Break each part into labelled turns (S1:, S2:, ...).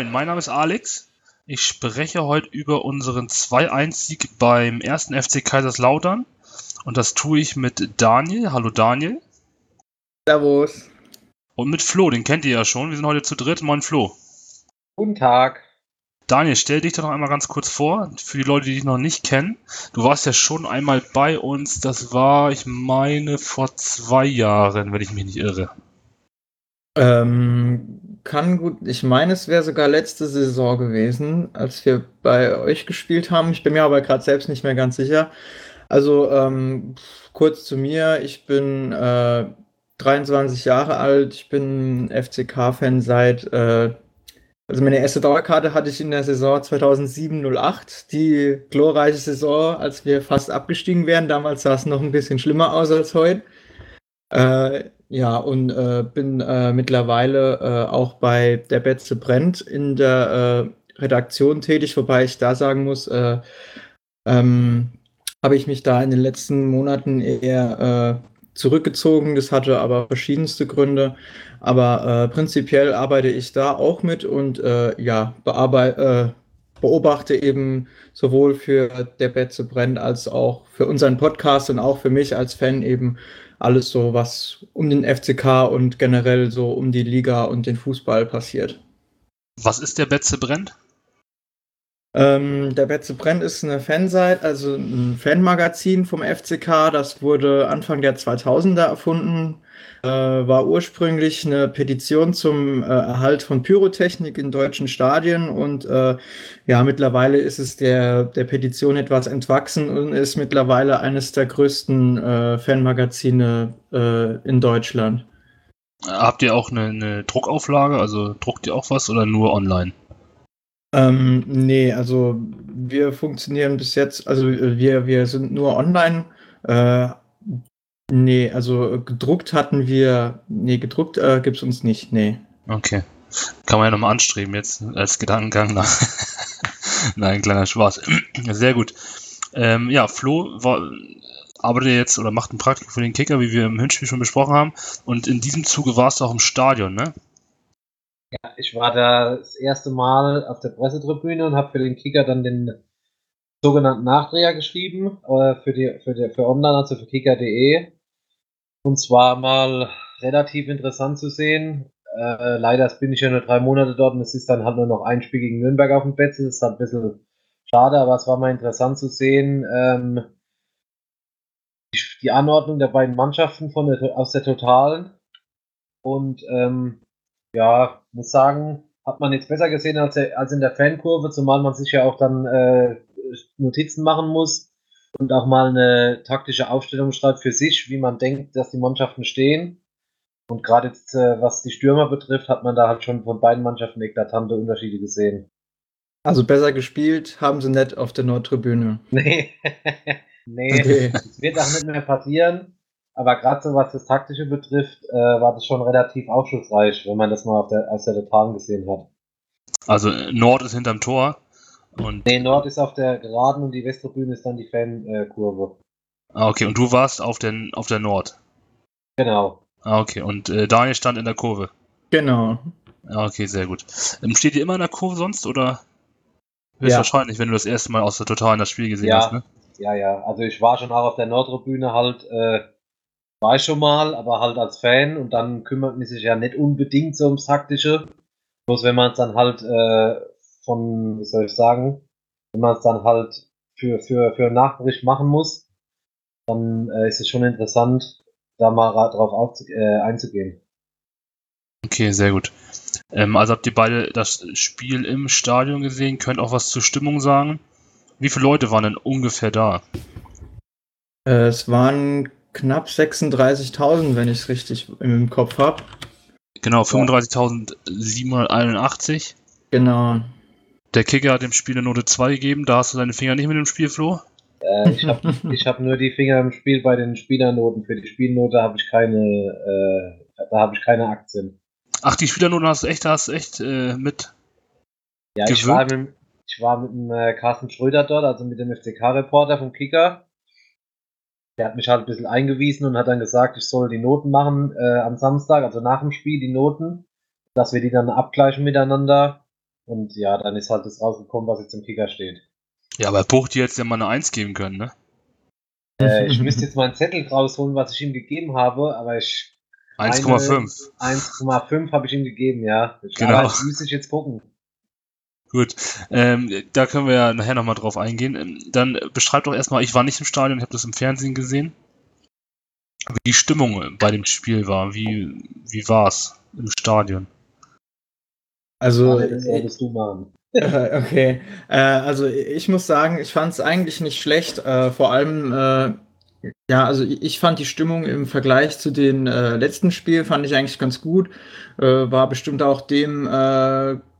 S1: Moin mein Name ist Alex. Ich spreche heute über unseren 2-1-Sieg beim ersten FC Kaiserslautern. Und das tue ich mit Daniel. Hallo Daniel.
S2: Servus.
S1: Und mit Flo, den kennt ihr ja schon. Wir sind heute zu dritt. Moin Flo.
S2: Guten Tag.
S1: Daniel, stell dich doch noch einmal ganz kurz vor, für die Leute, die dich noch nicht kennen. Du warst ja schon einmal bei uns, das war, ich meine, vor zwei Jahren, wenn ich mich nicht irre.
S2: Ähm, kann gut, ich meine, es wäre sogar letzte Saison gewesen, als wir bei euch gespielt haben. Ich bin mir aber gerade selbst nicht mehr ganz sicher. Also ähm, kurz zu mir, ich bin äh, 23 Jahre alt, ich bin FCK-Fan seit äh, also meine erste Dauerkarte hatte ich in der Saison 2007-08, die glorreiche Saison, als wir fast abgestiegen wären. Damals sah es noch ein bisschen schlimmer aus als heute. Äh, ja, und äh, bin äh, mittlerweile äh, auch bei der Betze brennt in der äh, Redaktion tätig, wobei ich da sagen muss, äh, ähm, habe ich mich da in den letzten Monaten eher zurückgezogen. Das hatte aber verschiedenste Gründe. Aber äh, prinzipiell arbeite ich da auch mit und äh, ja, äh, beobachte eben sowohl für der Betze brennt als auch für unseren Podcast und auch für mich als Fan eben alles so, was um den FCK und generell so um die Liga und den Fußball passiert.
S1: Was ist der Betze brennt?
S2: Ähm, der Betze brennt ist eine Fanseite, also ein Fanmagazin vom FCK. Das wurde Anfang der 2000er erfunden. Äh, war ursprünglich eine Petition zum äh, Erhalt von Pyrotechnik in deutschen Stadien und äh, ja, mittlerweile ist es der, der Petition etwas entwachsen und ist mittlerweile eines der größten äh, Fanmagazine äh, in Deutschland.
S1: Habt ihr auch eine, eine Druckauflage? Also druckt ihr auch was oder nur online?
S2: Ähm, nee, also wir funktionieren bis jetzt, also wir, wir sind nur online. Äh, nee, also gedruckt hatten wir, nee, gedruckt äh, gibt es uns nicht, nee.
S1: Okay. Kann man ja nochmal anstreben jetzt als Gedankengang nach. Nein, kleiner Spaß. Sehr gut. Ähm, ja, Flo war, arbeitet jetzt oder macht ein Praktikum für den Kicker, wie wir im Hinspiel schon besprochen haben. Und in diesem Zuge warst du auch im Stadion, ne?
S3: Ja, ich war da das erste Mal auf der Pressetribüne und habe für den Kicker dann den sogenannten Nachdreher geschrieben äh, für die für die, für online, also für kicker.de. Und zwar mal relativ interessant zu sehen. Äh, leider bin ich ja nur drei Monate dort und es ist dann halt nur noch ein Spiel gegen Nürnberg auf dem Betze. Das ist halt ein bisschen schade, aber es war mal interessant zu sehen. Ähm, die, die Anordnung der beiden Mannschaften von der, aus der Totalen. Und ähm, ja, muss sagen, hat man jetzt besser gesehen als, als in der Fankurve, zumal man sich ja auch dann äh, Notizen machen muss und auch mal eine taktische Aufstellung schreibt für sich, wie man denkt, dass die Mannschaften stehen. Und gerade jetzt, äh, was die Stürmer betrifft, hat man da halt schon von beiden Mannschaften eklatante Unterschiede gesehen.
S2: Also besser gespielt haben sie nicht auf der Nordtribüne.
S3: Nee, nee, okay. das wird auch nicht mehr passieren. Aber gerade so was das Taktische betrifft, äh, war das schon relativ aufschlussreich, wenn man das mal auf der, aus der Totalen gesehen hat.
S1: Also Nord ist hinterm Tor.
S3: Und nee, Nord ist auf der Geraden und die Westtribüne ist dann die Fankurve.
S1: ah, okay. Und du warst auf, den, auf der Nord?
S3: Genau.
S1: Ah, okay. Und äh, Daniel stand in der Kurve?
S2: Genau.
S1: Ah, okay, sehr gut. Ähm, steht ihr immer in der Kurve sonst oder? Höchstwahrscheinlich, ja. wenn du das erste Mal aus der Totalen das Spiel gesehen
S3: ja.
S1: hast, ne?
S3: Ja, ja. Also ich war schon auch auf der Nordtribüne halt äh, war ich schon mal, aber halt als Fan und dann kümmert man sich ja nicht unbedingt so ums Taktische. Bloß wenn man es dann halt äh, von, wie soll ich sagen, wenn man es dann halt für, für, für einen Nachbericht machen muss, dann äh, ist es schon interessant, da mal drauf auf, äh, einzugehen.
S1: Okay, sehr gut. Ähm, also habt ihr beide das Spiel im Stadion gesehen, könnt auch was zur Stimmung sagen. Wie viele Leute waren denn ungefähr da?
S2: Äh, es waren knapp 36.000, wenn ich es richtig im Kopf habe.
S1: Genau, 35.781.
S2: Genau.
S1: Der Kicker hat dem Spiel eine Note 2 gegeben. Da hast du deine Finger nicht mit dem Spiel, Flo?
S3: Äh, ich habe ich hab nur die Finger im Spiel bei den Spielernoten. Für die Spielnote habe ich keine, äh, da habe ich keine Aktien.
S1: Ach, die Spielernoten hast du echt, hast du echt äh, mit.
S3: Ja, ich war, mit, ich war mit dem äh, Carsten Schröder dort, also mit dem FCK-Reporter vom Kicker. Der hat mich halt ein bisschen eingewiesen und hat dann gesagt, ich soll die Noten machen äh, am Samstag, also nach dem Spiel, die Noten, dass wir die dann abgleichen miteinander. Und ja, dann ist halt das rausgekommen, was jetzt im Kicker steht.
S1: Ja, aber Bucht jetzt ja mal eine 1 geben können, ne?
S3: Äh, ich müsste jetzt mal einen Zettel rausholen, was ich ihm gegeben habe, aber ich.
S1: 1,5.
S3: 1,5 habe ich ihm gegeben, ja. Ich
S1: Genau.
S3: Aber das müsste ich jetzt gucken.
S1: Gut, ähm, da können wir ja nachher nochmal drauf eingehen. Ähm, Dann beschreib doch erstmal, ich war nicht im Stadion, ich habe das im Fernsehen gesehen, wie die Stimmung bei dem Spiel war. Wie, wie war es im Stadion?
S2: Also. Äh, Okay, äh, also ich muss sagen, ich fand es eigentlich nicht schlecht. Äh, vor allem, äh, ja, also ich fand die Stimmung im Vergleich zu den äh, letzten Spielen fand ich eigentlich ganz gut. Äh, war bestimmt auch dem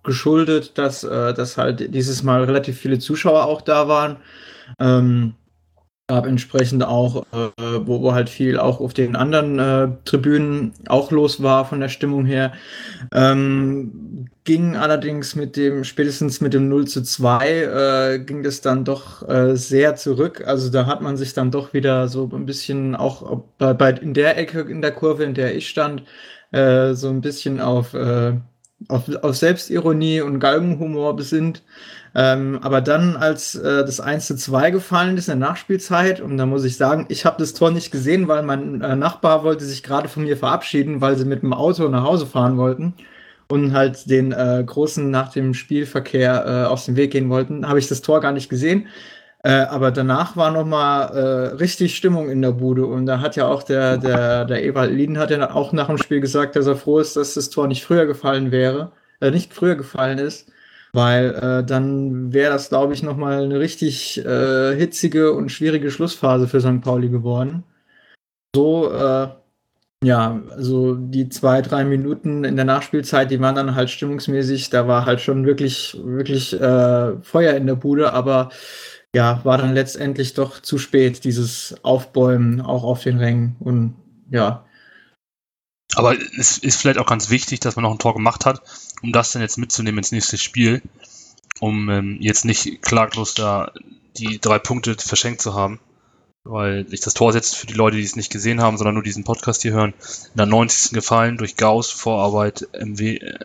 S2: geschuldet, dass, dass halt dieses Mal relativ viele Zuschauer auch da waren. Ähm, gab entsprechend auch, äh, wo, wo halt viel auch auf den anderen äh, Tribünen auch los war von der Stimmung her. Ähm, ging allerdings mit dem, spätestens mit dem 0 zu 2, äh, ging das dann doch äh, sehr zurück. Also da hat man sich dann doch wieder so ein bisschen auch bei, bei in der Ecke in der Kurve, in der ich stand, äh, so ein bisschen auf, äh, auf, auf Selbstironie und Galgenhumor besinnt. Ähm, aber dann, als äh, das 1 zu 2 gefallen ist in der Nachspielzeit, und da muss ich sagen, ich habe das Tor nicht gesehen, weil mein äh, Nachbar wollte sich gerade von mir verabschieden, weil sie mit dem Auto nach Hause fahren wollten und halt den äh, großen nach dem Spielverkehr äh, aus dem Weg gehen wollten, habe ich das Tor gar nicht gesehen. Äh, aber danach war noch mal äh, richtig Stimmung in der Bude und da hat ja auch der der der Ewald Lieden hat ja auch nach dem Spiel gesagt, dass er froh ist, dass das Tor nicht früher gefallen wäre, äh, nicht früher gefallen ist, weil äh, dann wäre das, glaube ich, noch mal eine richtig äh, hitzige und schwierige Schlussphase für St. Pauli geworden. So äh, ja, also die zwei, drei Minuten in der Nachspielzeit, die waren dann halt stimmungsmäßig, da war halt schon wirklich, wirklich äh, Feuer in der Bude, aber ja, war dann letztendlich doch zu spät, dieses Aufbäumen auch auf den Rängen. Und ja,
S1: Aber es ist vielleicht auch ganz wichtig, dass man noch ein Tor gemacht hat, um das dann jetzt mitzunehmen ins nächste Spiel, um ähm, jetzt nicht klaglos da die drei Punkte verschenkt zu haben. Weil sich das Tor setzt für die Leute, die es nicht gesehen haben, sondern nur diesen Podcast hier hören, in der 90. gefallen durch Gauss, Vorarbeit, MW, äh,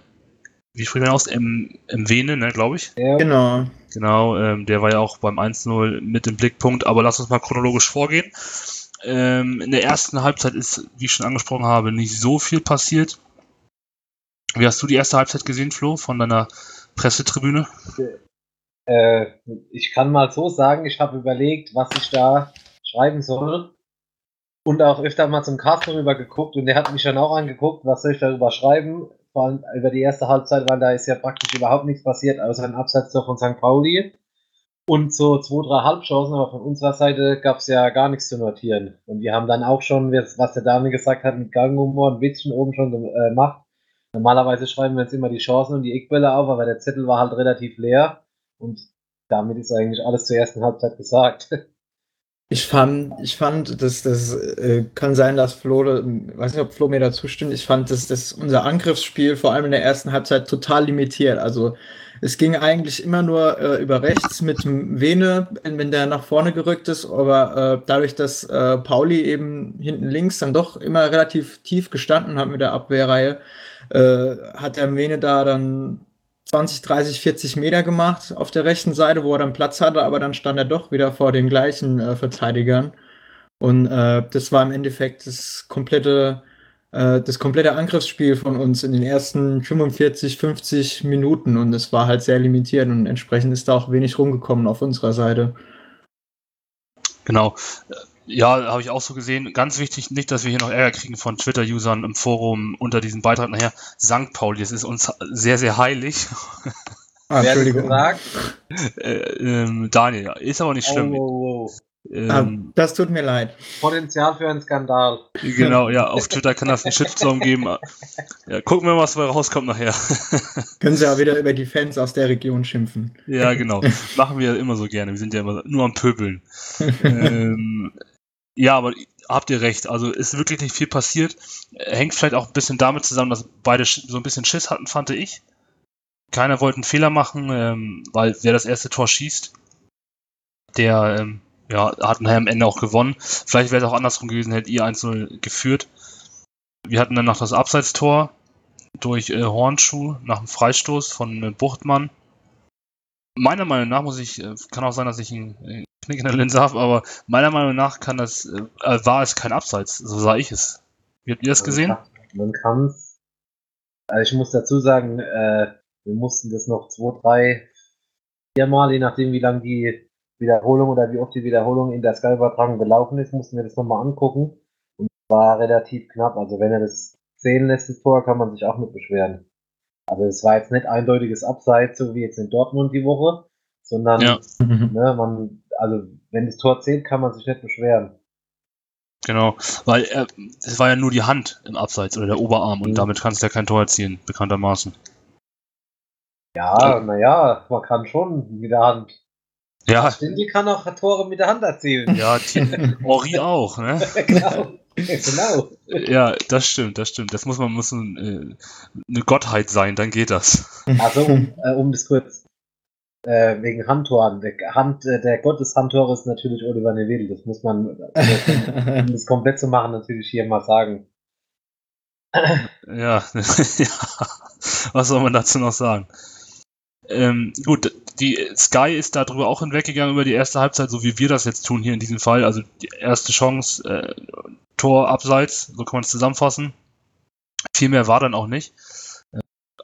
S1: wie spricht man aus? M, MWene, ne, glaube ich.
S3: Ja,
S2: genau.
S1: Genau, ähm, der war ja auch beim 1-0 mit im Blickpunkt, aber lass uns mal chronologisch vorgehen. Ähm, in der ersten Halbzeit ist, wie ich schon angesprochen habe, nicht so viel passiert. Wie hast du die erste Halbzeit gesehen, Flo, von deiner Pressetribüne?
S3: Äh, ich kann mal so sagen, ich habe überlegt, was ich da schreiben soll. Und auch öfter mal zum Carsten rüber geguckt und der hat mich dann auch angeguckt, was soll ich darüber schreiben. Vor allem über die erste Halbzeit, weil da ist ja praktisch überhaupt nichts passiert, außer ein Abseitstor von St. Pauli. Und so zwei, drei Halbchancen, aber von unserer Seite gab es ja gar nichts zu notieren. Und wir haben dann auch schon, was der Dame gesagt hat, mit Ganghumor ein bisschen oben schon äh, gemacht. Normalerweise schreiben wir jetzt immer die Chancen und die Eckbälle auf, aber der Zettel war halt relativ leer. Und damit ist eigentlich alles zur ersten Halbzeit gesagt.
S2: Ich fand, ich fand, dass das äh, kann sein, dass Flo, weiß nicht, ob Flo mir dazu stimmt. Ich fand, dass das unser Angriffsspiel vor allem in der ersten Halbzeit total limitiert. Also es ging eigentlich immer nur äh, über rechts mit Vene, wenn der nach vorne gerückt ist, aber äh, dadurch, dass äh, Pauli eben hinten links dann doch immer relativ tief gestanden hat mit der Abwehrreihe, äh, hat der Vene da dann 20, 30, 40 Meter gemacht auf der rechten Seite, wo er dann Platz hatte, aber dann stand er doch wieder vor den gleichen äh, Verteidigern. Und äh, das war im Endeffekt das komplette, äh, das komplette Angriffsspiel von uns in den ersten 45, 50 Minuten. Und es war halt sehr limitiert und entsprechend ist da auch wenig rumgekommen auf unserer Seite.
S1: Genau. Ja, habe ich auch so gesehen. Ganz wichtig, nicht, dass wir hier noch Ärger kriegen von Twitter-Usern im Forum unter diesem Beitrag nachher. St. Pauli, das ist uns sehr, sehr heilig.
S2: Ah, Entschuldigung.
S3: gesagt?
S1: äh, ähm, Daniel, ist aber nicht schlimm.
S3: Oh, oh, oh.
S2: Ah,
S1: Ähm,
S2: das tut mir leid.
S3: Potenzial für einen Skandal.
S1: Genau, ja, auf Twitter kann das einen Shitstorm geben. Ja, gucken wir mal, was dabei rauskommt nachher.
S2: Können Sie auch wieder über die Fans aus der Region schimpfen.
S1: ja, genau. Machen wir immer so gerne. Wir sind ja immer nur am Pöbeln. ähm, ja, aber habt ihr recht. Also ist wirklich nicht viel passiert. Hängt vielleicht auch ein bisschen damit zusammen, dass beide so ein bisschen Schiss hatten, fand ich. keiner wollte einen Fehler machen, ähm, weil wer das erste Tor schießt, der ähm, ja, hat nachher am Ende auch gewonnen. Vielleicht wäre es auch andersrum gewesen, hättet ihr 1-0 geführt. Wir hatten dann noch das Abseitstor durch äh, Hornschuh nach dem Freistoß von äh, Buchtmann. Meiner Meinung nach muss ich, äh, kann auch sein, dass ich einen äh, Knick in der Linse habe, aber meiner Meinung nach kann das, äh, war es kein Abseits, so sah ich es. Wie habt ihr das gesehen?
S3: Man kann es. Also ich muss dazu sagen, äh, wir mussten das noch zwei, drei, viermal, je nachdem wie lang die Wiederholung oder wie oft die Wiederholung in der Sky-Übertragung gelaufen ist, mussten wir das nochmal angucken. Und es war relativ knapp. Also wenn er das zählen lässt, das Tor, kann man sich auch nicht beschweren. Aber es war jetzt nicht eindeutiges Abseits, so wie jetzt in Dortmund die Woche, sondern
S1: Ja.
S3: ne, man, also wenn das Tor zählt, kann man sich nicht beschweren.
S1: Genau, weil äh, es war ja nur die Hand im Abseits oder der Oberarm und
S3: Mhm.
S1: damit kannst du ja kein Tor erzielen, bekanntermaßen.
S3: Ja, naja, man kann schon mit der Hand.
S1: Ja,
S3: Stindy kann auch Tore mit der Hand erzielen.
S1: ja, Ori auch, ne?
S3: genau. genau.
S1: Ja, das stimmt, das stimmt. Das muss man muss ein, äh, eine Gottheit sein, dann geht das.
S3: Also, um, äh, um das kurz äh, wegen Handtoren. Der, Hand, äh, der Gott des Handtores ist natürlich Oliver Neville. Das muss man, um das komplett zu machen, natürlich hier mal sagen.
S1: Ja, ja. Was soll man dazu noch sagen? Ähm, gut, die Sky ist darüber auch hinweggegangen über die erste Halbzeit, so wie wir das jetzt tun hier in diesem Fall. Also die erste Chance, äh, Tor abseits, so kann man es zusammenfassen. Viel mehr war dann auch nicht.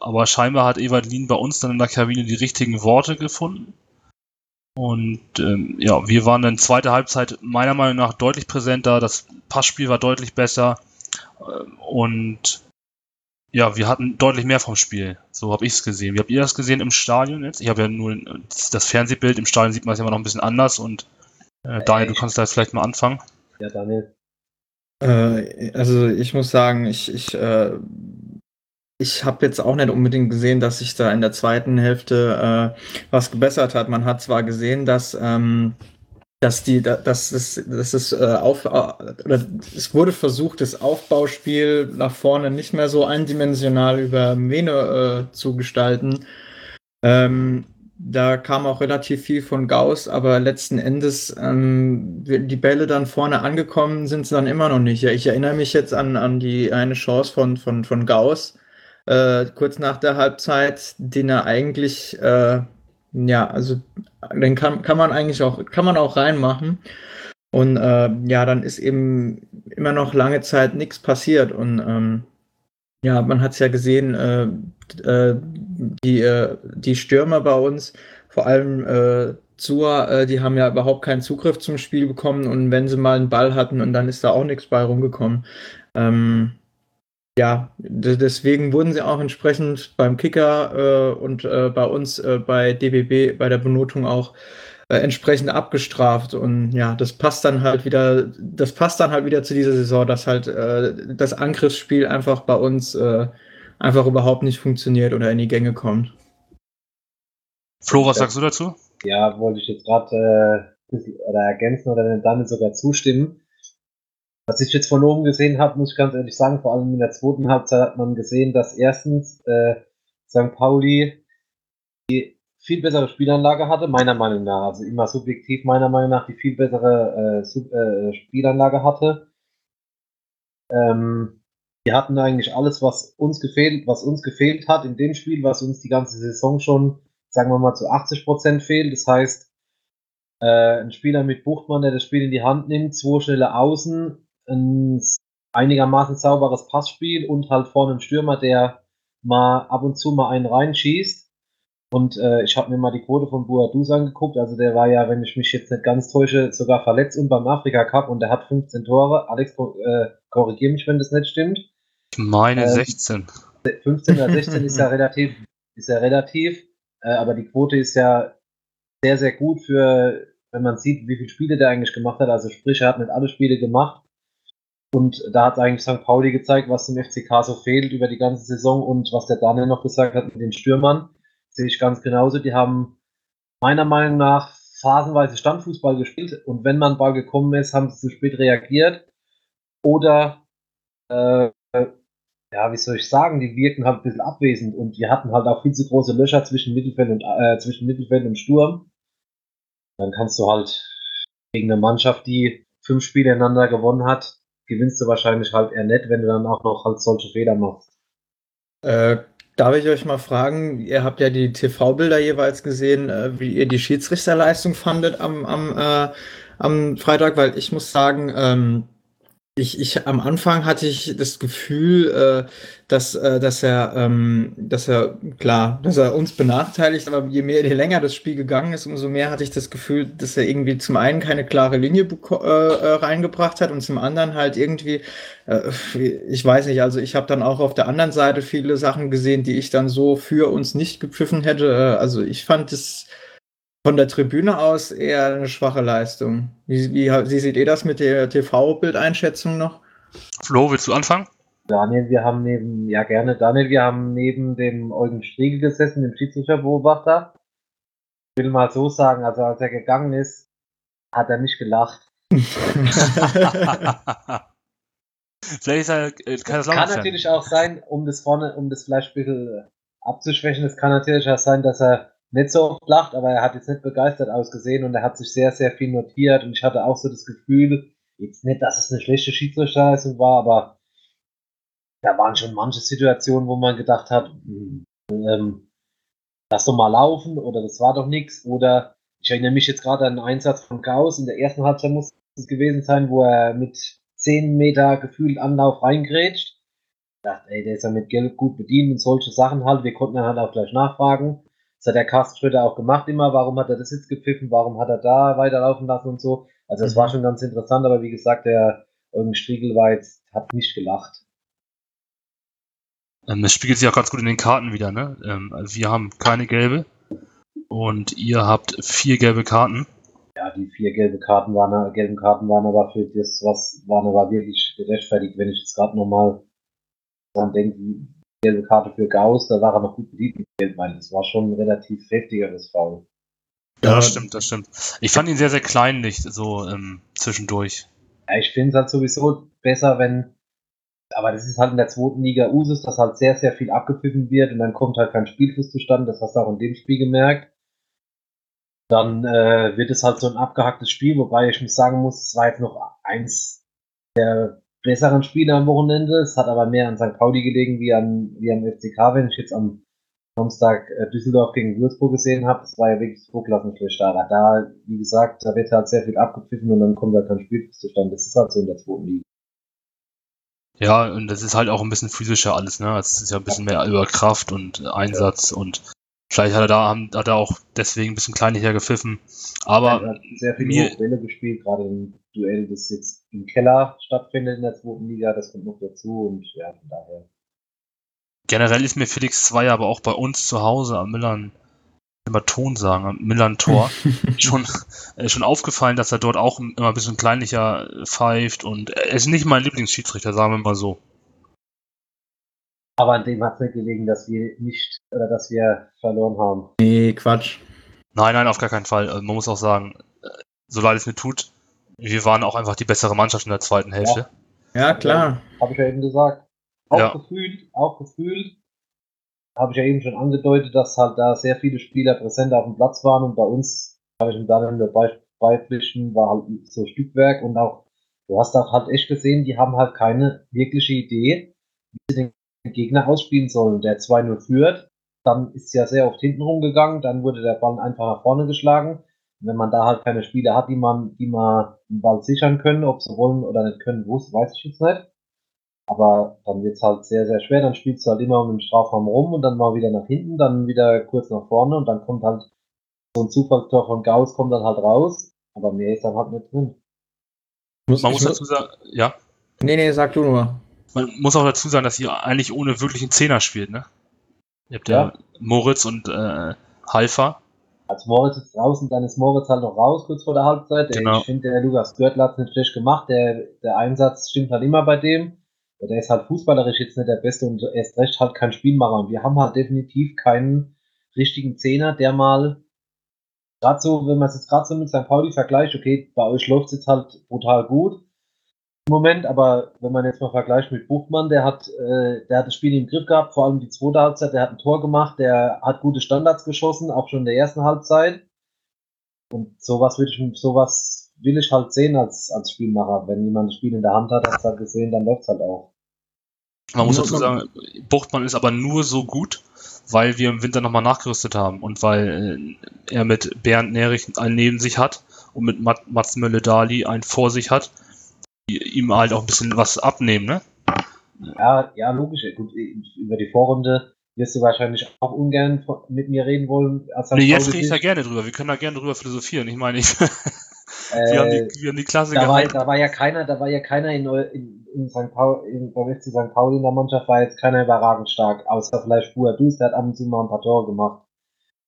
S1: Äh, Aber scheinbar hat Ewald Lien bei uns dann in der Kabine die richtigen Worte gefunden. Und ähm, ja, wir waren dann zweite Halbzeit meiner Meinung nach deutlich präsenter. Das Passspiel war deutlich besser. Ähm, Und ja, wir hatten deutlich mehr vom Spiel. So habe ich es gesehen. Wie habt ihr das gesehen im Stadion jetzt? Ich habe ja nur das Fernsehbild. Im Stadion sieht man es ja immer noch ein bisschen anders. Und äh, Daniel, du kannst da jetzt vielleicht mal anfangen.
S3: Ja, Daniel.
S2: Äh, also ich muss sagen, ich, ich, äh, ich habe jetzt auch nicht unbedingt gesehen, dass sich da in der zweiten Hälfte äh, was gebessert hat. Man hat zwar gesehen, dass, ähm, dass die, da- dass es, dass es äh, auf, äh, oder es wurde versucht, das Aufbauspiel nach vorne nicht mehr so eindimensional über Mene äh, zu gestalten. Ähm, da kam auch relativ viel von Gauss, aber letzten Endes ähm, die Bälle dann vorne angekommen sind sie dann immer noch nicht. Ich erinnere mich jetzt an, an die eine Chance von, von, von Gauss, äh, kurz nach der Halbzeit, den er eigentlich, äh, ja, also den kann, kann man eigentlich auch, kann man auch reinmachen. Und äh, ja, dann ist eben immer noch lange Zeit nichts passiert. Und ähm, ja, man hat es ja gesehen, äh, äh, die, äh, die Stürmer bei uns, vor allem äh, Zua, äh, die haben ja überhaupt keinen Zugriff zum Spiel bekommen und wenn sie mal einen Ball hatten und dann ist da auch nichts bei rumgekommen. Ähm, ja, de- deswegen wurden sie auch entsprechend beim Kicker äh, und äh, bei uns äh, bei DBB bei der Benotung auch äh, entsprechend abgestraft und ja, das passt dann halt wieder, das passt dann halt wieder zu dieser Saison, dass halt äh, das Angriffsspiel einfach bei uns äh, einfach überhaupt nicht funktioniert oder in die Gänge kommt.
S1: Flo, was sagst du dazu?
S3: Ja, wollte ich jetzt gerade äh, oder ergänzen oder Daniel sogar zustimmen. Was ich jetzt von oben gesehen habe, muss ich ganz ehrlich sagen, vor allem in der zweiten Halbzeit hat man gesehen, dass erstens äh, St. Pauli die viel bessere Spielanlage hatte, meiner Meinung nach, also immer subjektiv meiner Meinung nach die viel bessere äh, Sub, äh, Spielanlage hatte. Ähm, wir hatten eigentlich alles, was uns gefehlt, was uns gefehlt hat in dem Spiel, was uns die ganze Saison schon, sagen wir mal, zu 80 Prozent fehlt. Das heißt, äh, ein Spieler mit Buchtmann, der das Spiel in die Hand nimmt, zwei schnelle Außen, ein einigermaßen sauberes Passspiel und halt vorne ein Stürmer, der mal ab und zu mal einen reinschießt. Und äh, ich habe mir mal die Quote von Boadus angeguckt. Also der war ja, wenn ich mich jetzt nicht ganz täusche, sogar verletzt und beim Afrika Cup und der hat 15 Tore. Alex, äh, korrigiere mich, wenn das nicht stimmt.
S1: Meine
S3: Ähm,
S1: 16.
S3: 15 oder 16 ist ja relativ, ist ja relativ, äh, aber die Quote ist ja sehr, sehr gut für, wenn man sieht, wie viele Spiele der eigentlich gemacht hat. Also sprich, er hat nicht alle Spiele gemacht. Und da hat eigentlich St. Pauli gezeigt, was dem FCK so fehlt über die ganze Saison und was der Daniel noch gesagt hat mit den Stürmern, sehe ich ganz genauso. Die haben meiner Meinung nach phasenweise Standfußball gespielt und wenn man Ball gekommen ist, haben sie zu spät reagiert oder äh, ja, wie soll ich sagen, die wirken halt ein bisschen abwesend und die hatten halt auch viel zu große Löcher zwischen Mittelfeld und, äh, zwischen Mittelfeld und Sturm. Dann kannst du halt gegen eine Mannschaft, die fünf Spiele ineinander gewonnen hat, gewinnst du wahrscheinlich halt eher nett, wenn du dann auch noch halt solche Fehler machst.
S2: Äh, darf ich euch mal fragen, ihr habt ja die TV-Bilder jeweils gesehen, äh, wie ihr die Schiedsrichterleistung fandet am, am, äh, am Freitag, weil ich muss sagen, ähm, ich, ich, am Anfang hatte ich das Gefühl, äh, dass, äh, dass er, ähm, dass er, klar, dass er uns benachteiligt, aber je mehr, je länger das Spiel gegangen ist, umso mehr hatte ich das Gefühl, dass er irgendwie zum einen keine klare Linie äh, äh, reingebracht hat und zum anderen halt irgendwie, äh, ich weiß nicht, also ich habe dann auch auf der anderen Seite viele Sachen gesehen, die ich dann so für uns nicht gepfiffen hätte. Äh, also ich fand es, von der Tribüne aus eher eine schwache Leistung. Wie, wie, wie seht ihr das mit der TV-Bildeinschätzung noch?
S1: Flo, willst du anfangen?
S3: Daniel, wir haben neben, ja gerne, Daniel, wir haben neben dem Eugen Striegel gesessen, dem Schiedsrichterbeobachter. Ich will mal so sagen, also als er gegangen ist, hat er nicht gelacht.
S1: Vielleicht ist er äh,
S3: Das kann natürlich auch sein, um das vorne, um das vielleicht ein bisschen abzuschwächen, es kann natürlich auch sein, dass er nicht so oft lacht, aber er hat jetzt nicht begeistert ausgesehen und er hat sich sehr, sehr viel notiert und ich hatte auch so das Gefühl, jetzt nicht, dass es eine schlechte Schiedsrichterleistung war, aber da waren schon manche Situationen, wo man gedacht hat, hm, ähm, lass doch mal laufen oder das war doch nichts oder ich erinnere mich jetzt gerade an einen Einsatz von Gauss in der ersten Halbzeit muss es gewesen sein, wo er mit 10 Meter gefühlt Anlauf reingrätscht. Ich dachte, ey, der ist ja mit Geld gut bedient und solche Sachen halt. Wir konnten dann halt auch gleich nachfragen. Das hat der Carsten Schröder auch gemacht immer. Warum hat er das jetzt gepfiffen? Warum hat er da weiterlaufen lassen und so? Also das mhm. war schon ganz interessant, aber wie gesagt, der Eugen Striegel war jetzt, hat nicht gelacht.
S1: Ähm, das spiegelt sich auch ganz gut in den Karten wieder, ne? Ähm, also wir haben keine gelbe und ihr habt vier gelbe Karten.
S3: Ja, die vier gelbe Karten waren, gelben Karten waren aber für das, was waren aber wirklich gerechtfertigt, wenn ich jetzt gerade nochmal dran denke, gelbe Karte für Gauss, da war er noch gut bedient Geld, weil das war schon ein relativ heftigeres Foul.
S1: Ja, das stimmt, das stimmt. Ich fand ihn sehr, sehr kleinlich, so ähm, zwischendurch.
S3: Ja, ich finde es halt sowieso besser, wenn, aber das ist halt in der zweiten Liga Usus, dass halt sehr, sehr viel abgepfiffen wird und dann kommt halt kein Spielfluss zustande, das hast du auch in dem Spiel gemerkt. Dann äh, wird es halt so ein abgehacktes Spiel, wobei ich muss sagen muss, es war jetzt noch eins der besseren Spiele am Wochenende. Es hat aber mehr an St. Pauli gelegen wie, an, wie am FCK, wenn ich jetzt am Samstag äh, Düsseldorf gegen Würzburg gesehen habe. Das war ja wirklich hochklassenschlecht. Aber da, wie gesagt, da wird halt sehr viel abgepfiffen und dann kommt halt kein Spiel zustande. Das ist halt so in der zweiten Liga.
S1: Ja, und das ist halt auch ein bisschen physischer alles, ne? Es ist ja ein bisschen mehr über Kraft und Einsatz ja. und vielleicht hat er da hat er auch deswegen ein bisschen kleiniger gepfiffen. Aber
S3: er hat sehr viele Bälle gespielt, gerade im Duell, das jetzt im Keller stattfindet in der zweiten Liga, das kommt noch dazu und ja, von daher.
S1: Generell ist mir Felix 2 aber auch bei uns zu Hause am Millern, immer Ton sagen, am Millern Tor, schon, äh, schon aufgefallen, dass er dort auch immer ein bisschen kleinlicher pfeift und er ist nicht mein Lieblingsschiedsrichter, sagen wir mal so.
S3: Aber an dem hat es nicht gelegen, dass wir nicht oder dass wir verloren haben.
S2: Nee, Quatsch.
S1: Nein, nein, auf gar keinen Fall. Also man muss auch sagen, äh, so leid es mir tut, wir waren auch einfach die bessere Mannschaft in der zweiten Hälfte.
S2: Ja, ja klar.
S3: Habe ich ja eben gesagt. Auch ja. gefühlt, auch gefühlt, habe ich ja eben schon angedeutet, dass halt da sehr viele Spieler präsent auf dem Platz waren und bei uns, habe ich ihm dann dabei beipflichten, war halt so Stückwerk und auch, du hast auch halt echt gesehen, die haben halt keine wirkliche Idee, wie sie den Gegner ausspielen sollen. Der 2-0 führt, dann ist ja sehr oft hinten rumgegangen, dann wurde der Ball einfach nach vorne geschlagen wenn man da halt keine Spieler hat, die man, die man den Ball sichern können, ob sie wollen oder nicht können, wusste, weiß ich jetzt nicht. Aber dann wird's halt sehr, sehr schwer. Dann spielst du halt immer um den Strafraum rum und dann mal wieder nach hinten, dann wieder kurz nach vorne und dann kommt halt so ein Zufallstor von Gauss kommt dann halt raus. Aber mehr ist dann halt nicht drin.
S1: Muss, man muss dazu sagen, ja.
S2: Nee, nee, sag du nur.
S1: Man muss auch dazu sagen, dass ihr eigentlich ohne wirklichen Zehner spielt, ne? Ihr habt ja, ja Moritz und äh, Halfer
S3: als Moritz ist draußen, dann ist Moritz halt noch raus, kurz vor der Halbzeit. Genau. Ich finde, der Lukas Görtler hat es nicht schlecht gemacht. Der, der Einsatz stimmt halt immer bei dem. Der ist halt fußballerisch jetzt nicht der Beste und erst recht halt kein Spielmacher. Und wir haben halt definitiv keinen richtigen Zehner, der mal gerade so, wenn man es jetzt gerade so mit St. Pauli vergleicht, okay, bei euch läuft es jetzt halt brutal gut. im Moment, aber wenn man jetzt mal vergleicht mit Buchmann, der hat, äh, der hat das Spiel im Griff gehabt, vor allem die zweite Halbzeit, der hat ein Tor gemacht, der hat gute Standards geschossen, auch schon in der ersten Halbzeit. Und sowas würde ich, sowas will ich halt sehen als, als Spielmacher. Wenn jemand das Spiel in der Hand hat, hat es halt gesehen, dann läuft es halt auch.
S1: Man muss dazu sagen, Buchtmann ist aber nur so gut, weil wir im Winter nochmal nachgerüstet haben und weil äh, er mit Bernd Nerich einen neben sich hat und mit Mat Mats Mölle-Dali einen vor sich hat, die ihm halt auch ein bisschen was abnehmen, ne?
S3: Ja, ja, logisch. Gut, über die Vorrunde wirst du wahrscheinlich auch ungern mit mir reden wollen.
S1: Als nee, jetzt rede ich da gerne drüber. Wir können da gerne drüber philosophieren. Ich meine, ich, wir, haben die,
S3: Äh,
S1: wir haben die Klasse
S3: da war,
S1: gehalten.
S3: da war ja keiner, da war ja keiner in, in, in St. Paul, in, beim FC St. Pauli in der Mannschaft war jetzt keiner überragend stark, außer vielleicht Buadus, der hat ab und zu mal ein paar Tore gemacht.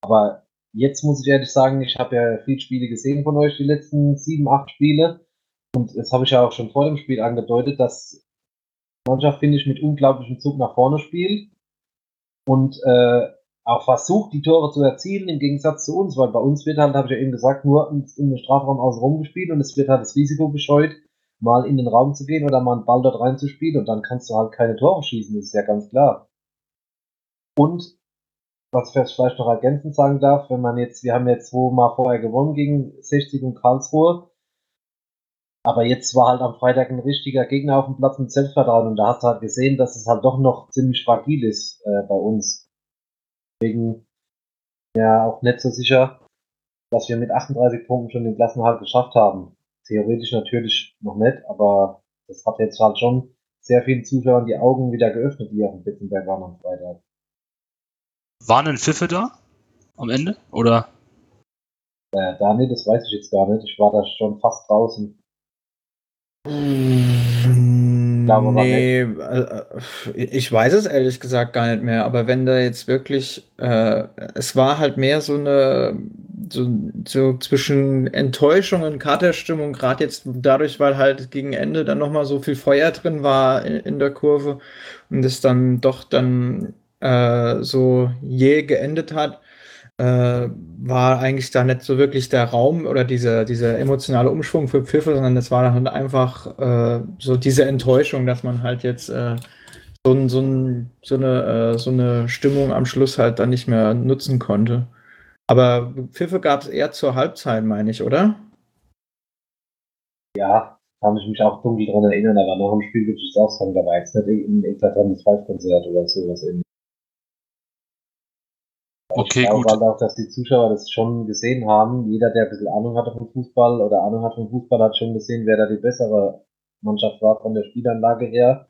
S3: Aber jetzt muss ich ehrlich sagen, ich habe ja viele Spiele gesehen von euch, die letzten sieben, acht Spiele. Und das habe ich ja auch schon vor dem Spiel angedeutet, dass die Mannschaft, finde ich, mit unglaublichem Zug nach vorne spielt und äh, auch versucht, die Tore zu erzielen, im Gegensatz zu uns, weil bei uns wird halt, habe ich ja eben gesagt, nur in, den Strafraum außenrum gespielt und es wird halt das Risiko gescheut, mal in den Raum zu gehen oder mal einen Ball dort reinzuspielen und dann kannst du halt keine Tore schießen, das ist ja ganz klar. Und was ich vielleicht noch ergänzend sagen darf, wenn man jetzt, wir haben jetzt zweimal vorher gewonnen gegen 60 und Karlsruhe, aber jetzt war halt am Freitag ein richtiger Gegner auf dem Platz mit Selbstvertrauen und da hast du halt gesehen, dass es halt doch noch ziemlich fragil ist äh, bei uns. Deswegen ja auch nicht so sicher, dass wir mit 38 Punkten schon den Klassenhalt geschafft haben. Theoretisch natürlich noch nicht, aber das hat jetzt halt schon sehr vielen Zuschauern die Augen wieder geöffnet, die auf dem Bittenberg waren am Freitag.
S1: Waren denn Pfiffe da? Am Ende? Oder?
S3: Äh, Daniel, das weiß ich jetzt gar nicht. Ich war da schon fast draußen. Aber
S2: Nee, äh, ich weiß es ehrlich gesagt gar nicht mehr, aber wenn da jetzt wirklich, äh, es war halt mehr so eine, so, so zwischen Enttäuschung und Katerstimmung, gerade jetzt dadurch, weil halt gegen Ende dann nochmal so viel Feuer drin war in, in der Kurve und es dann doch dann äh, so jäh geendet hat, äh, war eigentlich da nicht so wirklich der Raum oder dieser, dieser emotionale Umschwung für Pfiffe, sondern es war dann einfach äh, so diese Enttäuschung, dass man halt jetzt äh, so, ein, so, ein, so, eine, äh, so eine Stimmung am Schluss halt dann nicht mehr nutzen konnte. Aber Pfiffe gab es eher zur Halbzeit, meine ich, oder?
S3: Ja, kann ich mich auch dunkel dran erinnern, aber nach dem Spiel würde ich auch sagen, da war jetzt nicht ein eklatantes Five-Konzert oder sowas ähnliches.
S1: Okay,
S3: ich glaube
S1: gut.
S3: halt auch, dass die Zuschauer das schon gesehen haben. Jeder, der ein bisschen Ahnung hatte vom Fußball oder Ahnung hat vom Fußball, hat schon gesehen, wer da die bessere Mannschaft war von der Spielanlage her.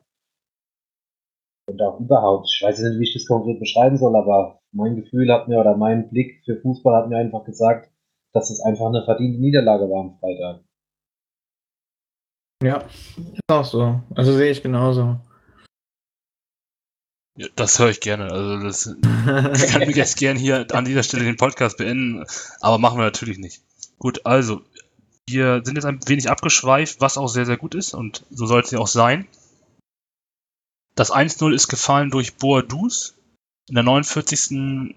S3: Und auch überhaupt. Ich weiß nicht, wie ich das konkret beschreiben soll, aber mein Gefühl hat mir oder mein Blick für Fußball hat mir einfach gesagt, dass es einfach eine verdiente Niederlage war am Freitag.
S2: Ja, ist auch so. Also sehe ich genauso.
S1: Ja, das höre ich gerne. Also das ich kann mir jetzt gern hier an dieser Stelle den Podcast beenden, aber machen wir natürlich nicht. Gut, also wir sind jetzt ein wenig abgeschweift, was auch sehr, sehr gut ist und so sollte es ja auch sein. Das 1-0 ist gefallen durch Boadus in der 49.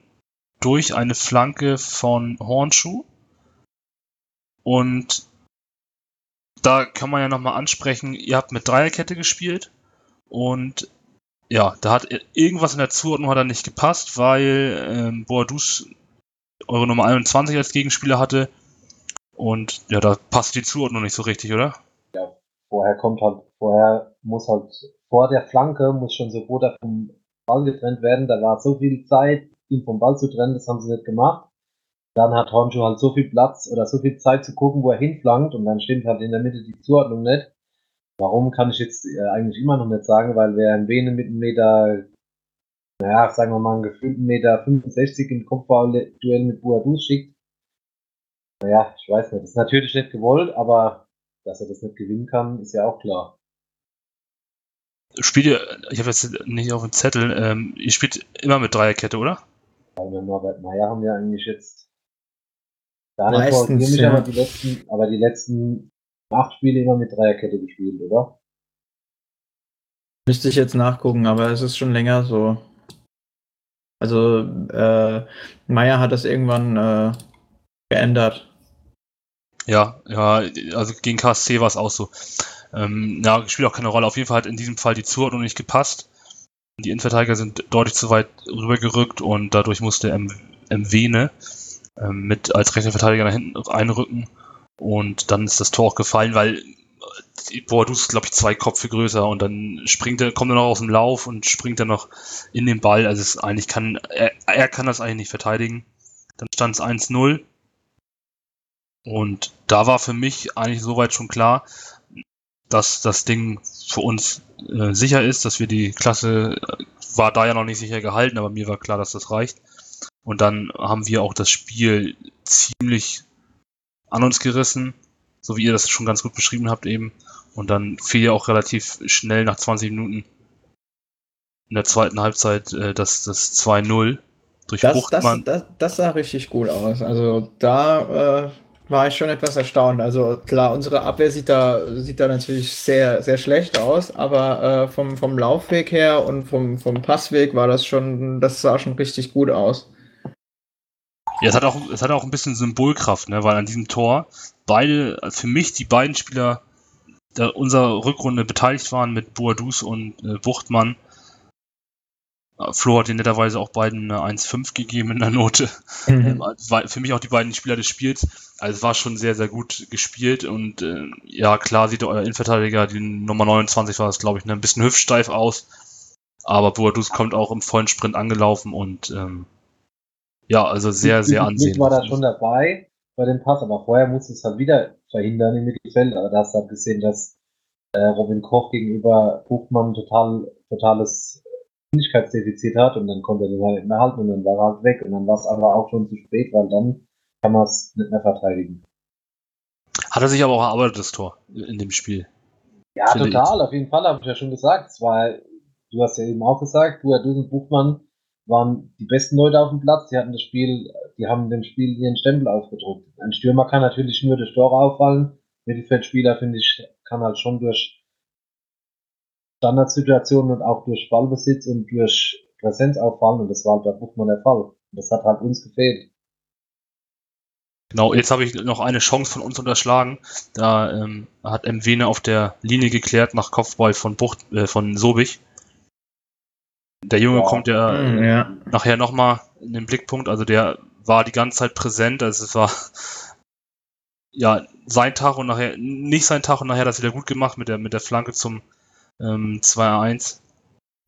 S1: durch eine Flanke von Hornschuh. Und da kann man ja nochmal ansprechen, ihr habt mit Dreierkette gespielt und ja, da hat irgendwas in der Zuordnung hat da nicht gepasst, weil ähm, Boadus eure Nummer 21 als Gegenspieler hatte. Und ja, da passt die Zuordnung nicht so richtig, oder?
S3: Ja, vorher kommt halt, vorher muss halt, vor der Flanke muss schon so Boda vom Ball getrennt werden. Da war so viel Zeit, ihn vom Ball zu trennen, das haben sie nicht gemacht. Dann hat Honcho halt so viel Platz oder so viel Zeit zu gucken, wo er hinflankt und dann stimmt halt in der Mitte die Zuordnung nicht. Warum kann ich jetzt äh, eigentlich immer noch nicht sagen, weil wer ein Bene mit einem Meter, naja, sagen wir mal einen gefühlten Meter 65 im Kopfball-Duell mit Boadus schickt, naja, ich weiß nicht. Das ist natürlich nicht gewollt, aber dass er das nicht gewinnen kann, ist ja auch klar.
S1: Spielt ihr, ich habe jetzt nicht auf dem Zettel, ähm, ihr spielt immer mit Dreierkette, oder?
S3: Weil wir Norbert Meyer haben ja eigentlich jetzt gar nicht
S2: Meistens, ja.
S3: aber die letzten, aber die letzten acht Spiele immer mit Dreierkette gespielt, oder?
S2: Müsste ich jetzt nachgucken, aber es ist schon länger so. Also, äh, Meier hat das irgendwann äh, geändert.
S1: Ja, ja, also gegen KSC war es auch so. Ähm, ja, spielt auch keine Rolle. Auf jeden Fall hat in diesem Fall die Zuordnung nicht gepasst. Die Innenverteidiger sind deutlich zu weit rübergerückt und dadurch musste M Mwene ähm, mit als rechter Verteidiger nach hinten einrücken. Und dann ist das Tor auch gefallen, weil Boadu ist, glaube ich, zwei Kopfe größer und dann springt er, kommt er noch aus dem Lauf und springt er noch in den Ball. Also es eigentlich kann, er, er kann das eigentlich nicht verteidigen. Dann stand es 1-0. Und da war für mich eigentlich soweit schon klar, dass das Ding für uns äh, sicher ist, dass wir die Klasse, äh, war da ja noch nicht sicher gehalten, aber mir war klar, dass das reicht. Und dann haben wir auch das Spiel ziemlich an uns gerissen, so wie ihr das schon ganz gut beschrieben habt eben. Und dann fiel ja auch relativ schnell nach 20 Minuten in der zweiten Halbzeit äh, das, das 2-0 durch
S2: Das, das,
S1: Buchtmann.
S2: das, das sah richtig gut aus. Also da äh, war ich schon etwas erstaunt. Also klar, unsere Abwehr sieht da, sieht da natürlich sehr, sehr schlecht aus, aber äh, vom, vom Laufweg her und vom, vom Passweg war das schon, das sah schon richtig gut aus.
S1: Ja, es hat auch, es hat auch ein bisschen Symbolkraft, ne, weil an diesem Tor beide, für mich die beiden Spieler der unserer Rückrunde beteiligt waren mit Boadus und äh, Buchtmann. Äh, Flo hat den netterweise auch beiden eine 1,5 gegeben in der Note. Ähm, es war für mich auch die beiden Spieler des Spiels. Also es war schon sehr, sehr gut gespielt und äh, ja, klar sieht euer Innenverteidiger, die Nummer 29 war es, glaube ich, ne, ein bisschen hüftsteif aus. Aber Boadus kommt auch im vollen Sprint angelaufen und ähm, ja, also sehr, sehr
S3: Ich
S1: ansehend.
S3: war da schon dabei bei dem Pass, aber vorher musste es halt wieder verhindern im Mittelfeld. Aber da hast du halt gesehen, dass äh, Robin Koch gegenüber Buchmann total, totales Geschwindigkeitsdefizit hat und dann konnte er den halt nicht mehr halten und dann war er halt weg und dann war es aber auch schon zu spät, weil dann kann man es nicht mehr verteidigen.
S1: Hat er sich aber auch erarbeitet, das Tor in dem Spiel.
S3: Ja, total, auf jeden Fall, habe ich ja schon gesagt. Es war, du hast ja eben auch gesagt, du, du und Buchmann waren die besten Leute auf dem Platz. Die hatten das Spiel, die haben dem Spiel ihren Stempel aufgedruckt. Ein Stürmer kann natürlich nur durch Tore auffallen. Mittelfeldspieler, finde ich, kann halt schon durch Standardsituationen und auch durch Ballbesitz und durch Präsenz auffallen. Und das war halt bei Buchmann der Fall. Und das hat halt uns gefehlt.
S1: Genau, jetzt habe ich noch eine Chance von uns unterschlagen. Da ähm, hat Mwene auf der Linie geklärt nach Kopfball von Bucht, äh, von Sobich. Der Junge
S3: Ja.
S1: kommt ja
S2: Mhm, ja.
S1: nachher nochmal in den Blickpunkt. Also der war die ganze Zeit präsent. Also es war ja sein Tag und nachher nicht sein Tag und nachher das wieder gut gemacht mit der mit der Flanke zum ähm, 2-1.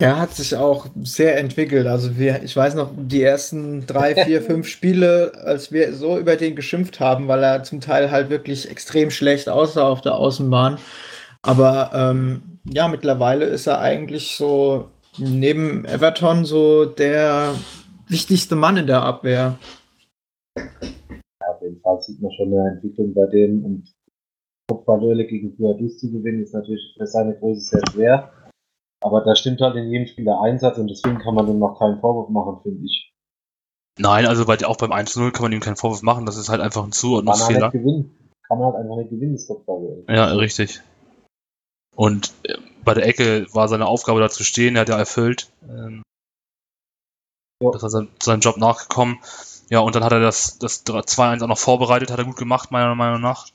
S2: Er hat sich auch sehr entwickelt. Also wir, ich weiß noch, die ersten drei, vier, fünf Spiele, als wir so über den geschimpft haben, weil er zum Teil halt wirklich extrem schlecht aussah auf der Außenbahn. Aber ähm, ja, mittlerweile ist er eigentlich so neben Everton so der wichtigste Mann in der Abwehr.
S3: Ja, auf jeden Fall sieht man schon eine Entwicklung bei dem und Kopfballduelle gegen Guadus zu gewinnen ist natürlich für seine Größe sehr schwer. Aber da stimmt halt in jedem Spiel der Einsatz und deswegen kann man dem noch keinen Vorwurf machen, finde ich.
S1: Nein, also bei, auch beim 1-0 kann man ihm keinen Vorwurf machen. Das ist halt einfach ein
S3: Kann halt
S1: Zuordnungsfehler.
S3: nicht gewinnen. Kann halt einfach nicht gewinnen, das Kopfballduell.
S1: Ja, richtig. Und äh, bei der Ecke war seine Aufgabe da zu stehen, er hat ja erfüllt. Ähm,
S3: Ja.
S1: Das hat sein, seinem Job nachgekommen. Ja, und dann hat er das, das 2-1 auch noch vorbereitet, hat er gut gemacht, meiner Meinung nach.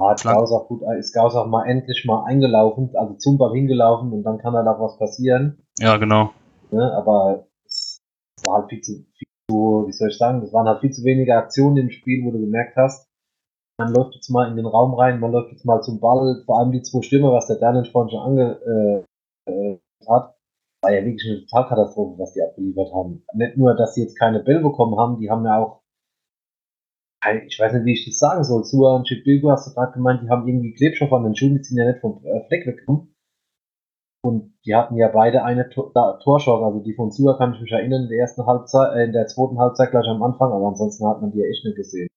S3: Hat
S1: Flank-
S3: Gauss auch gut, ist Gauss auch mal endlich mal eingelaufen, also zum Ball hingelaufen und dann kann da auch was passieren.
S1: Ja, genau.
S3: Ne? Aber es war halt viel zu, viel zu, wie soll ich sagen, das waren halt viel zu wenige Aktionen im Spiel, wo du gemerkt hast, man läuft jetzt mal in den Raum rein, man läuft jetzt mal zum Ball, vor allem die zwei Stürmer, was der Daniel vorhin schon ange, äh, äh, hat, war ja wirklich eine Totalkatastrophe, was die abgeliefert haben. Nicht nur, dass sie jetzt keine Bälle bekommen haben, die haben ja auch ich weiß nicht, wie ich das sagen soll. Sua und Chibilgo hast du gerade gemeint, die haben irgendwie Klebstoff an den Schuhen, die sind ja nicht vom äh, Fleck weggekommen. Und die hatten ja beide eine Tor also die von Sua kann ich mich erinnern, in der ersten Halbzeit, äh, in der zweiten Halbzeit gleich am Anfang, aber ansonsten hat man die ja echt nicht gesehen.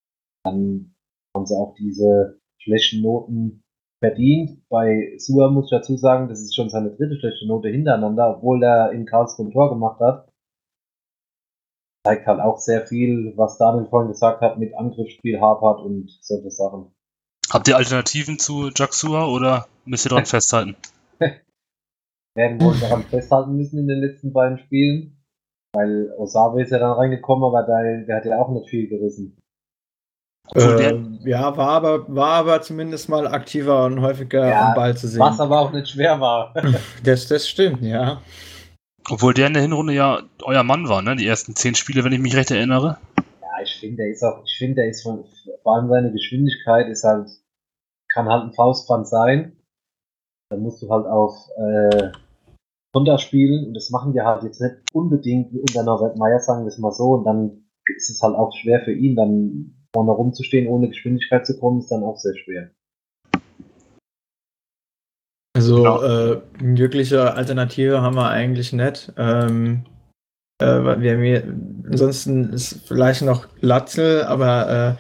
S3: Dann haben sie auch diese schlechten Noten verdient. Bei Sua muss ich dazu sagen, das ist schon seine dritte schlechte Note hintereinander, obwohl er in Karlsruhe ein Tor gemacht hat zeigt halt auch sehr viel, was Daniel vorhin gesagt hat, mit Angriffsspiel hapert und solche Sachen.
S1: Habt ihr Alternativen zu Jacksua oder müsst ihr daran festhalten?
S3: Werden wohl daran festhalten müssen in den letzten beiden Spielen, weil Osabe ist ja dann reingekommen, aber der, der hat ja auch nicht viel gerissen.
S2: Äh, ja, war aber, war aber zumindest mal aktiver und häufiger ja, am Ball zu sehen.
S3: Was aber auch nicht schwer war.
S2: das, das stimmt, ja.
S1: Obwohl der in der Hinrunde ja euer Mann war, ne? Die ersten zehn Spiele, wenn ich mich recht erinnere.
S3: Ja, ich finde, der ist auch, ich finde, der ist von, vor allem seine Geschwindigkeit ist halt, kann halt ein Faustpfand sein. Dann musst du halt auf äh, Konter spielen und das machen die halt jetzt nicht unbedingt wie unter Norbert Meyer, sagen wir es mal so. Und dann ist es halt auch schwer für ihn, dann vorne rumzustehen, ohne Geschwindigkeit zu kommen, ist dann auch sehr schwer.
S2: Also genau. äh, wirkliche Alternative haben wir eigentlich nicht. Ähm, äh, wir, wir, ansonsten ist vielleicht noch Latzel, aber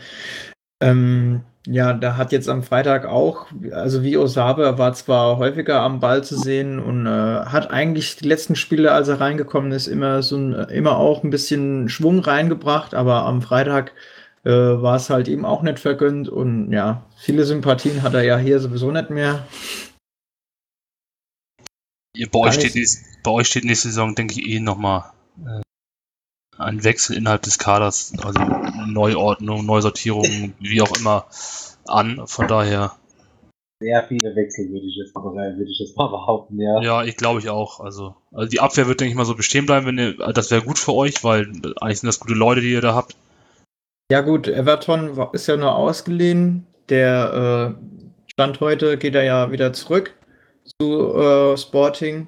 S2: äh, ähm, ja, da hat jetzt am Freitag auch, also wie Osabe, war zwar häufiger am Ball zu sehen und äh, hat eigentlich die letzten Spiele, als er reingekommen ist, immer so ein, immer auch ein bisschen Schwung reingebracht, aber am Freitag äh, war es halt ihm auch nicht vergönnt und ja, viele Sympathien hat er ja hier sowieso nicht mehr.
S1: Bei euch, steht, bei euch steht nächste Saison, denke ich, eh nochmal äh, ein Wechsel innerhalb des Kaders, also Neuordnung, Neusortierung, wie auch immer, an. Von daher.
S3: Sehr viele Wechsel würde ich jetzt würde ich jetzt mal behaupten, ja.
S1: Ja, ich glaube ich auch. Also, also die Abwehr wird, denke ich mal, so bestehen bleiben, wenn ihr, das wäre gut für euch, weil eigentlich sind das gute Leute, die ihr da habt.
S2: Ja, gut, Everton ist ja nur ausgeliehen. Der äh, Stand heute geht er ja wieder zurück zu äh, Sporting.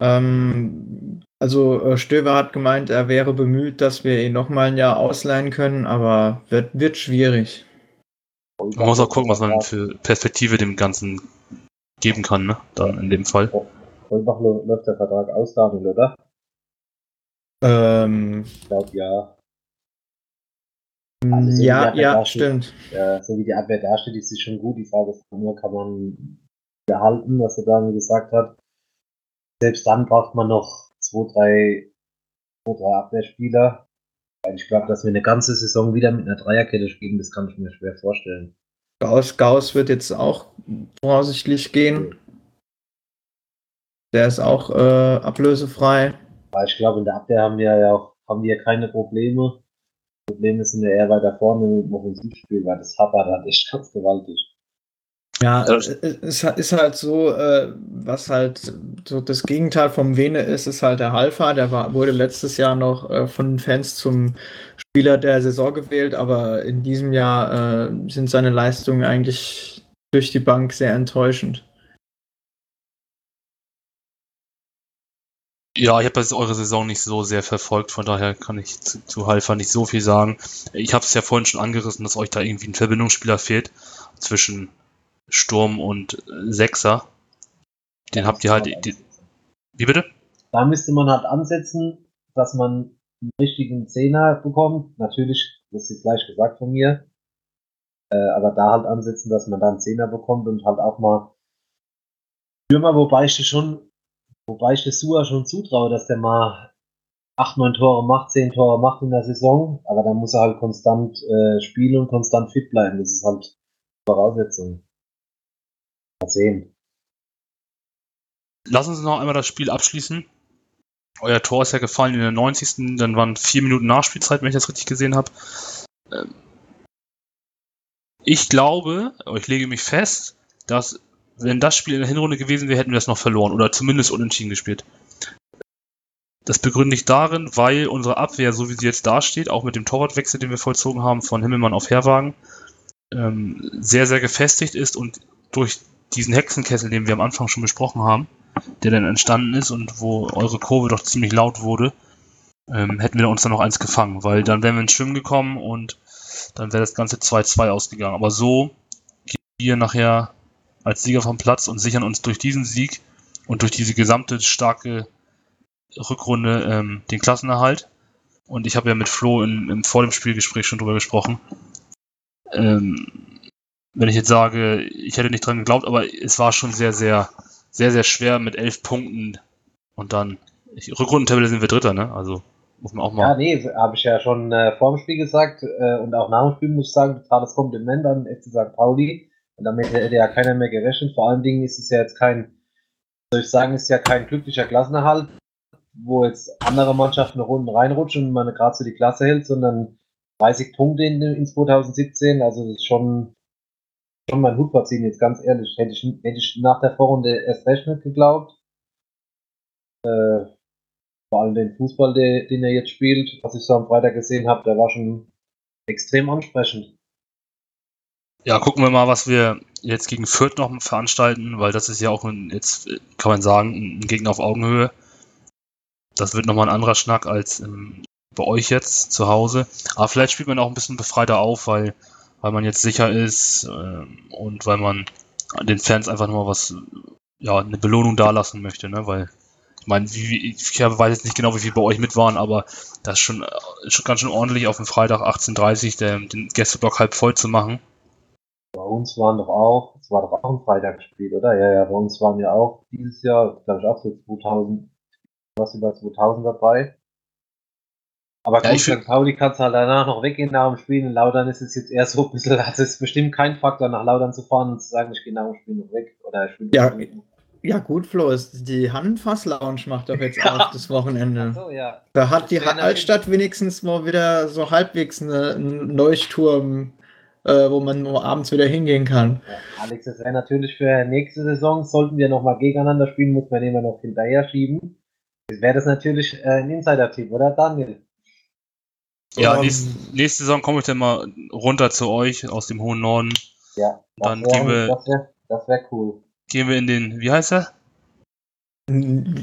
S2: Ähm, also äh, Stöver hat gemeint, er wäre bemüht, dass wir ihn nochmal ein Jahr ausleihen können, aber wird, wird schwierig.
S1: Man muss auch gucken, was man für Perspektive dem Ganzen geben kann, ne? Dann in dem Fall.
S3: Holbach läuft der Vertrag aus, Daniel, oder?
S2: Ähm,
S3: ich glaube ja.
S2: Also, so ja, ja, stimmt.
S3: Ja, so wie die Abwehr dasteht, ist sie schon gut. Die Frage ist nur, kann man behalten, was er dann gesagt hat. Selbst dann braucht man noch zwei, drei, zwei, drei Abwehrspieler. Ich glaube, dass wir eine ganze Saison wieder mit einer Dreierkette spielen, das kann ich mir schwer vorstellen.
S2: Gauss, Gauss wird jetzt auch voraussichtlich gehen. Der ist auch äh, ablösefrei.
S3: Weil ich glaube, in der Abwehr haben wir ja auch haben wir keine Probleme. Probleme sind ja eher weiter vorne mit dem Offensivspiel, weil das Happert hat echt ganz gewaltig.
S2: Ja, es ist halt so, äh, was halt so das Gegenteil vom Vene ist, ist halt der Halfa. Der war, wurde letztes Jahr noch äh, von Fans zum Spieler der Saison gewählt, aber in diesem Jahr äh, sind seine Leistungen eigentlich durch die Bank sehr enttäuschend.
S1: Ja, ich habe jetzt eure Saison nicht so sehr verfolgt, von daher kann ich zu, zu Halfa nicht so viel sagen. Ich habe es ja vorhin schon angerissen, dass euch da irgendwie ein Verbindungsspieler fehlt zwischen Sturm und Sechser. Den habt ihr halt. Die, wie bitte?
S3: Da müsste man halt ansetzen, dass man einen richtigen Zehner bekommt. Natürlich, das ist gleich gesagt von mir. Äh, aber da halt ansetzen, dass man da einen Zehner bekommt und halt auch mal Stürmer, wobei ich schon, wobei ich Sua schon zutraue, dass der mal 8, 9 Tore macht, 10 Tore macht in der Saison, aber dann muss er halt konstant äh, spielen und konstant fit bleiben. Das ist halt Voraussetzung. Mal sehen.
S1: Lass uns noch einmal das Spiel abschließen. Euer Tor ist ja gefallen in der 90. Dann waren vier Minuten Nachspielzeit, wenn ich das richtig gesehen habe. Ähm, ich glaube, ich lege mich fest, dass wenn das Spiel in der Hinrunde gewesen wäre, hätten wir das noch verloren oder zumindest unentschieden gespielt. Das begründe ich darin, weil unsere Abwehr, so wie sie jetzt dasteht, auch mit dem Torwartwechsel, den wir vollzogen haben, von Himmelmann auf Herwagen, ähm, sehr, sehr gefestigt ist und durch diesen Hexenkessel, den wir am Anfang schon besprochen haben, der dann entstanden ist und wo eure Kurve doch ziemlich laut wurde, ähm, hätten wir uns dann noch eins gefangen, weil dann wären wir ins Schwimmen gekommen und dann wäre das Ganze 2-2 ausgegangen. Aber so gehen wir nachher als Sieger vom Platz und sichern uns durch diesen Sieg und durch diese gesamte starke Rückrunde ähm, den Klassenerhalt. Und ich habe ja mit Flo in, im, vor dem Spielgespräch schon drüber gesprochen. Ähm, wenn ich jetzt sage, ich hätte nicht dran geglaubt, aber es war schon sehr, sehr, sehr, sehr schwer mit elf Punkten und dann, ich, Rückrundentabelle sind wir Dritter, ne? Also muss man auch mal.
S3: Ja, nee, habe ich ja schon äh, vor dem Spiel gesagt äh, und auch nach dem Spiel muss ich sagen, totales Kompliment an FC St. Pauli. Und damit hätte ja keiner mehr gerechnet. Vor allen Dingen ist es ja jetzt kein, soll ich sagen, ist ja kein glücklicher Klassenerhalt, wo jetzt andere Mannschaften Runden reinrutschen und man gerade so die Klasse hält, sondern 30 Punkte in, in 2017, also das ist schon, schon mein Hut verziehen, jetzt ganz ehrlich. Hätte ich, hätte ich nach der Vorrunde erst recht nicht geglaubt. Äh, vor allem den Fußball, den, den er jetzt spielt, was ich so am Freitag gesehen habe, der war schon extrem ansprechend.
S1: Ja, gucken wir mal, was wir jetzt gegen Fürth noch veranstalten, weil das ist ja auch ein, jetzt kann man sagen, ein Gegner auf Augenhöhe. Das wird nochmal ein anderer Schnack als ähm, bei euch jetzt zu Hause. Aber vielleicht spielt man auch ein bisschen befreiter auf, weil, weil man jetzt sicher ist äh, und weil man den Fans einfach nochmal was, ja, eine Belohnung dalassen möchte, ne? Weil, ich meine, ich weiß jetzt nicht genau, wie viele bei euch mit waren, aber das ist schon, schon ganz schön ordentlich auf dem Freitag 18.30 Uhr den Gästeblock halb voll zu machen.
S3: Bei uns waren doch auch, es war doch auch ein Freitagsspiel, oder? Ja, ja, bei uns waren ja auch dieses Jahr, glaube ich, auch so 2000, was über 2000 dabei. Aber
S1: Ja,
S3: gut, St. Pauli kannst halt danach noch weggehen nach dem Spiel. In Laudern ist es jetzt eher so ein bisschen, das ist bestimmt kein Faktor, nach Laudern zu fahren und zu sagen, ich gehe nach dem Spiel noch weg. Oder ich spiele noch
S2: Ja,
S3: weg.
S2: Ja, gut, Flo, ist die Hannenfass-Lounge macht doch jetzt
S3: Ja.
S2: auf das Wochenende.
S3: so, ja.
S2: Da hat die
S3: Das natürlich-
S2: Altstadt wenigstens mal wieder so halbwegs eine, einen Leuchtturm, äh, wo man nur abends wieder hingehen kann.
S3: ja. Alex, das wäre natürlich für nächste Saison, sollten wir nochmal gegeneinander spielen, muss man den immer noch hinterher schieben. Das wäre das natürlich äh, ein Insider-Tipp, oder Daniel?
S1: Ja,
S2: Ähm,
S1: nächste, nächste Saison komme ich dann mal runter zu euch aus dem hohen Norden.
S3: Ja, das
S1: Dann
S3: wär-
S1: gehen wir-
S3: Das wäre wär cool.
S1: Gehen wir in den, wie heißt er?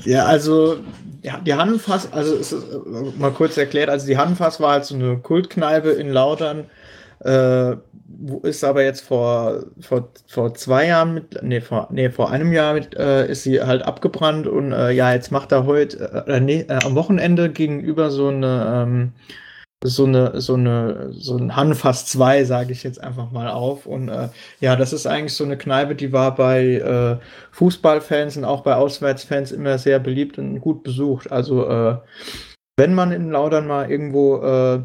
S2: Ja, also ja, die Hannenfass, also es ist, äh, mal kurz erklärt, also die Hannenfass war halt so eine Kultkneipe in Laudern, äh, ist aber jetzt vor, vor, vor zwei Jahren mit, nee, vor, nee, vor einem Jahr mit, äh, ist sie halt abgebrannt und äh, ja, jetzt macht er heute, äh, nee, äh, am Wochenende gegenüber so eine, ähm, so eine, so eine, so ein Hannenfass 2, sage ich jetzt einfach mal auf. Und äh, ja, das ist eigentlich so eine Kneipe, die war bei äh, Fußballfans und auch bei Auswärtsfans immer sehr beliebt und gut besucht. Also äh, wenn man in Laudern mal irgendwo äh,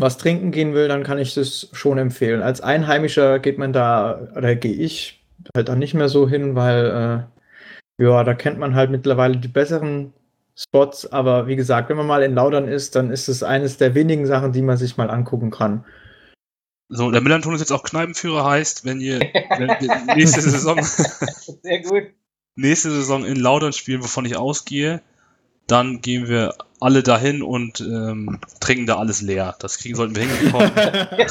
S2: was trinken gehen will, dann kann ich das schon empfehlen. Als Einheimischer geht man da, oder gehe ich halt da nicht mehr so hin, weil äh, ja, da kennt man halt mittlerweile die besseren Spots. Aber wie gesagt, wenn man mal in Laudern ist, dann ist es eines der wenigen Sachen, die man sich mal angucken kann.
S1: So, der Millanton ist jetzt auch Kneipenführer heißt, wenn ihr nächste Saison,
S3: Sehr gut.
S1: nächste Saison in Laudern spielen, wovon ich ausgehe, dann gehen wir alle dahin und ähm, trinken da alles leer. Das kriegen sollten wir hinbekommen.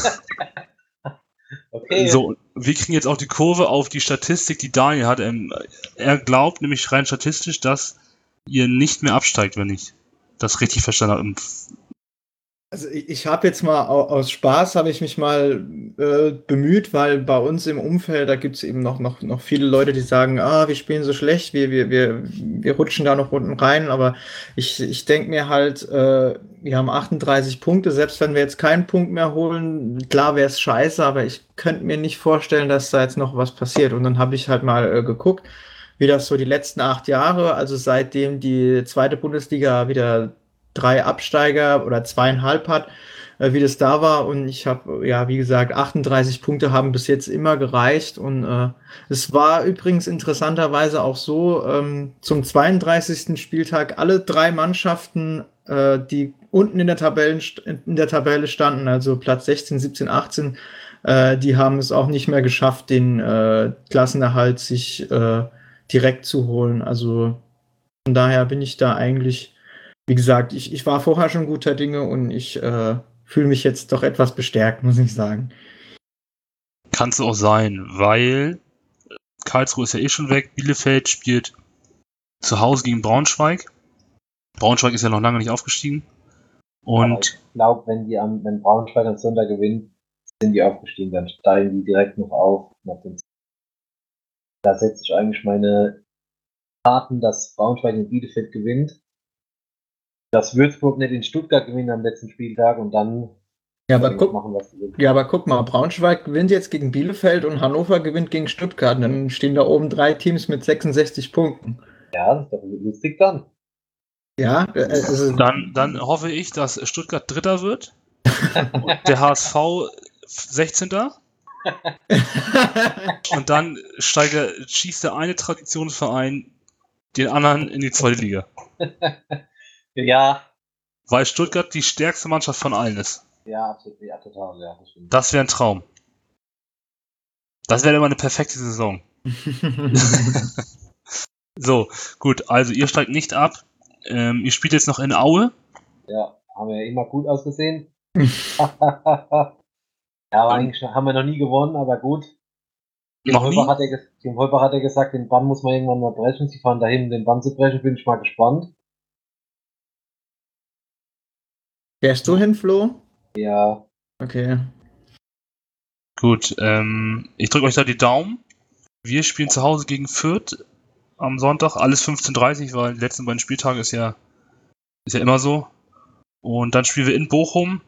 S3: Okay.
S1: So, wir kriegen jetzt auch die Kurve auf die Statistik, die Daniel hat. Ähm, er glaubt nämlich rein statistisch, dass ihr nicht mehr absteigt, wenn ich das richtig verstanden habe.
S2: Also ich, ich habe jetzt mal au- aus Spaß habe ich mich mal äh, bemüht, weil bei uns im Umfeld, da gibt es eben noch, noch, noch viele Leute, die sagen, ah, wir spielen so schlecht, wir, wir, wir, wir rutschen da noch unten rein, aber ich, ich denke mir halt, äh, wir haben 38 Punkte, selbst wenn wir jetzt keinen Punkt mehr holen, klar wäre es scheiße, aber ich könnte mir nicht vorstellen, dass da jetzt noch was passiert. Und dann habe ich halt mal äh, geguckt, wie das so die letzten acht Jahre, also seitdem die zweite Bundesliga wieder drei Absteiger oder zweieinhalb hat, äh, wie das da war. Und ich habe, ja, wie gesagt, 38 Punkte haben bis jetzt immer gereicht. Und äh, es war übrigens interessanterweise auch so, ähm, zum 32. Spieltag alle drei Mannschaften, äh, die unten in der, Tabellen, in der Tabelle standen, also Platz 16, 17, 18, äh, die haben es auch nicht mehr geschafft, den äh, Klassenerhalt sich äh, direkt zu holen. Also von daher bin ich da eigentlich, wie gesagt, ich, ich war vorher schon guter Dinge und ich äh, fühle mich jetzt doch etwas bestärkt, muss ich sagen.
S1: Kann es auch sein, weil Karlsruhe ist ja eh schon weg. Bielefeld spielt zu Hause gegen Braunschweig. Braunschweig ist ja noch lange nicht aufgestiegen.
S3: Aber
S1: Und
S3: ich glaube, wenn die am, wenn Braunschweig am Sonntag gewinnt, sind die aufgestiegen, dann steigen die direkt noch auf. Nach dem da setze ich eigentlich meine Karten, dass Braunschweig in Bielefeld gewinnt. Dass Würzburg nicht in Stuttgart gewinnt am letzten Spieltag und dann
S2: Ja, aber guck,
S3: machen,
S2: ja, aber guck mal, Braunschweig gewinnt jetzt gegen Bielefeld und Hannover gewinnt gegen Stuttgart. Und dann stehen da oben drei Teams mit 66 Punkten.
S3: Ja, das ist doch lustig dann.
S2: Ja, also,
S1: dann, dann hoffe ich, dass Stuttgart Dritter wird. und der HSV 16. Und dann steigt der, schießt der eine Traditionsverein den anderen in die zweite Liga.
S3: Ja,
S1: Weil Stuttgart die stärkste Mannschaft von allen ist.
S3: Ja, absolut, ja, total, ja, das stimmt.
S1: Das wäre ein Traum. Das wäre immer eine perfekte Saison. so, gut, also ihr steigt nicht ab. Ähm, ihr spielt jetzt noch in Aue.
S3: Ja, haben wir ja immer gut ausgesehen. ja, aber eigentlich haben wir noch nie gewonnen, aber gut. Tim hat Holbach hat ja gesagt, den Bann muss man irgendwann mal brechen. Sie fahren dahin, um den Bann zu brechen, bin ich mal gespannt.
S2: Fährst du hin, Flo?
S3: Ja,
S2: Okay.
S1: Gut, ähm, ich drücke euch da die Daumen. Wir spielen zu Hause gegen Fürth am Sonntag, alles 15.30 weil die letzten beiden Spieltage ist ja, ist ja immer so. Und dann spielen wir in Bochum.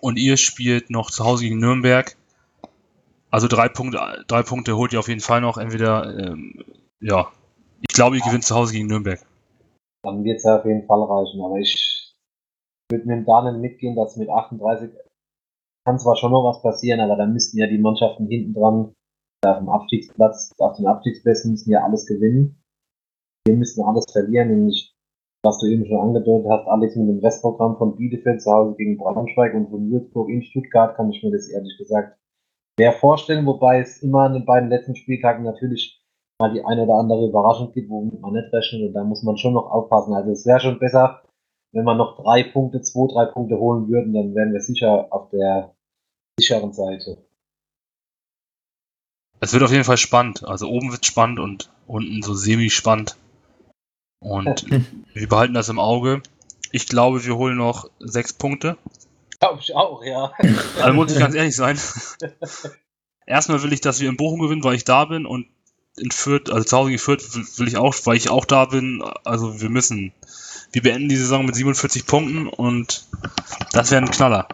S1: Und ihr spielt noch zu Hause gegen Nürnberg. Also drei Punkte, drei Punkte holt ihr auf jeden Fall noch. Entweder, ähm, ja, ich glaube, ihr gewinnt zu Hause gegen Nürnberg.
S3: dann wird es ja auf jeden Fall reichen. Aber ich mit dem Daniel mitgehen, dass mit 38 kann zwar schon noch was passieren, aber dann müssten ja die Mannschaften hinten dran auf dem Abstiegsplatz, auf den Abstiegsplätzen müssen ja alles gewinnen. Wir müssen alles verlieren und ich, was du eben schon angedeutet hast, Alex mit dem Restprogramm von Bielefeld zu Hause gegen Braunschweig und von Würzburg in Stuttgart kann ich mir das ehrlich gesagt schwer vorstellen, wobei es immer an den beiden letzten Spieltagen natürlich mal die eine oder andere Überraschung gibt, womit man nicht rechnet und da muss man schon noch aufpassen. Also es wäre schon besser, wenn wir noch drei Punkte, zwei, drei Punkte holen würden, dann wären wir sicher auf der sicheren Seite.
S1: Es wird auf jeden Fall spannend. Also oben wird spannend und unten so semi-spannend. Und wir behalten das im Auge. Ich glaube, wir holen noch sechs Punkte.
S3: Glaube ich auch, ja.
S1: Also muss ich ganz ehrlich sein. Erstmal will ich, dass wir in Bochum gewinnen, weil ich da bin und in Fürth, also zu Hause gegen Fürth will ich auch, weil ich auch da bin. Also wir müssen, wir beenden die Saison mit 47 Punkten und das wäre ein Knaller.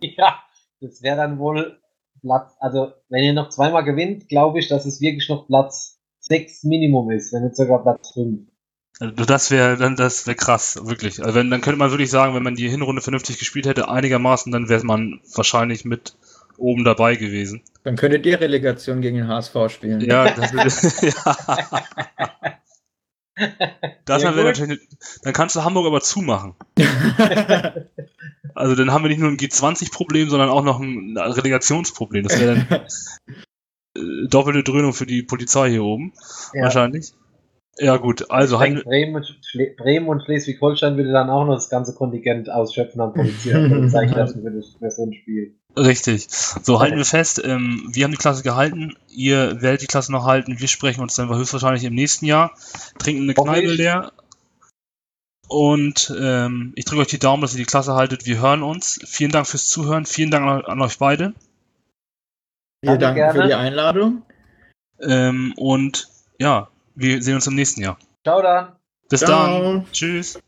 S3: Ja, das wäre dann wohl Platz, also wenn ihr noch zweimal gewinnt, glaube ich, dass es wirklich noch Platz 6 Minimum ist, wenn nicht sogar Platz 5.
S1: Also das wäre dann das wäre krass, wirklich. Also wenn, dann könnte man wirklich sagen, wenn man die Hinrunde vernünftig gespielt hätte, einigermaßen, dann wäre man wahrscheinlich mit oben dabei gewesen.
S2: Dann könntet ihr Relegation gegen den HSV spielen.
S1: Ja, das ist, ja. Das
S3: Ja,
S1: wäre natürlich, dann kannst du Hamburg aber zumachen. Also dann haben wir nicht nur ein G20-Problem, sondern auch noch ein Relegationsproblem. Das wäre dann äh, doppelte Dröhnung für die Polizei hier oben, wahrscheinlich. Ja gut, also
S3: denke, Bremen, und Bremen und Schleswig-Holstein würde dann auch noch das ganze Kontingent ausschöpfen an Polizei Polizeikräften für, das- für so ein Spiel.
S1: Richtig. So, halten wir fest, ähm, wir haben die Klasse gehalten, ihr werdet die Klasse noch halten, wir sprechen uns dann höchstwahrscheinlich im nächsten Jahr, trinken eine
S3: Hoffe
S1: Kneipe leer und ähm, ich drücke euch die Daumen, dass ihr die Klasse haltet. Wir hören uns. Vielen Dank fürs Zuhören, vielen Dank an, an euch beide
S2: Wir
S3: Danke
S2: danken für die Einladung.
S1: ähm, und ja, wir sehen uns im nächsten Jahr.
S3: Ciao dann!
S1: Bis
S2: Ciao.
S1: dann. Tschüss.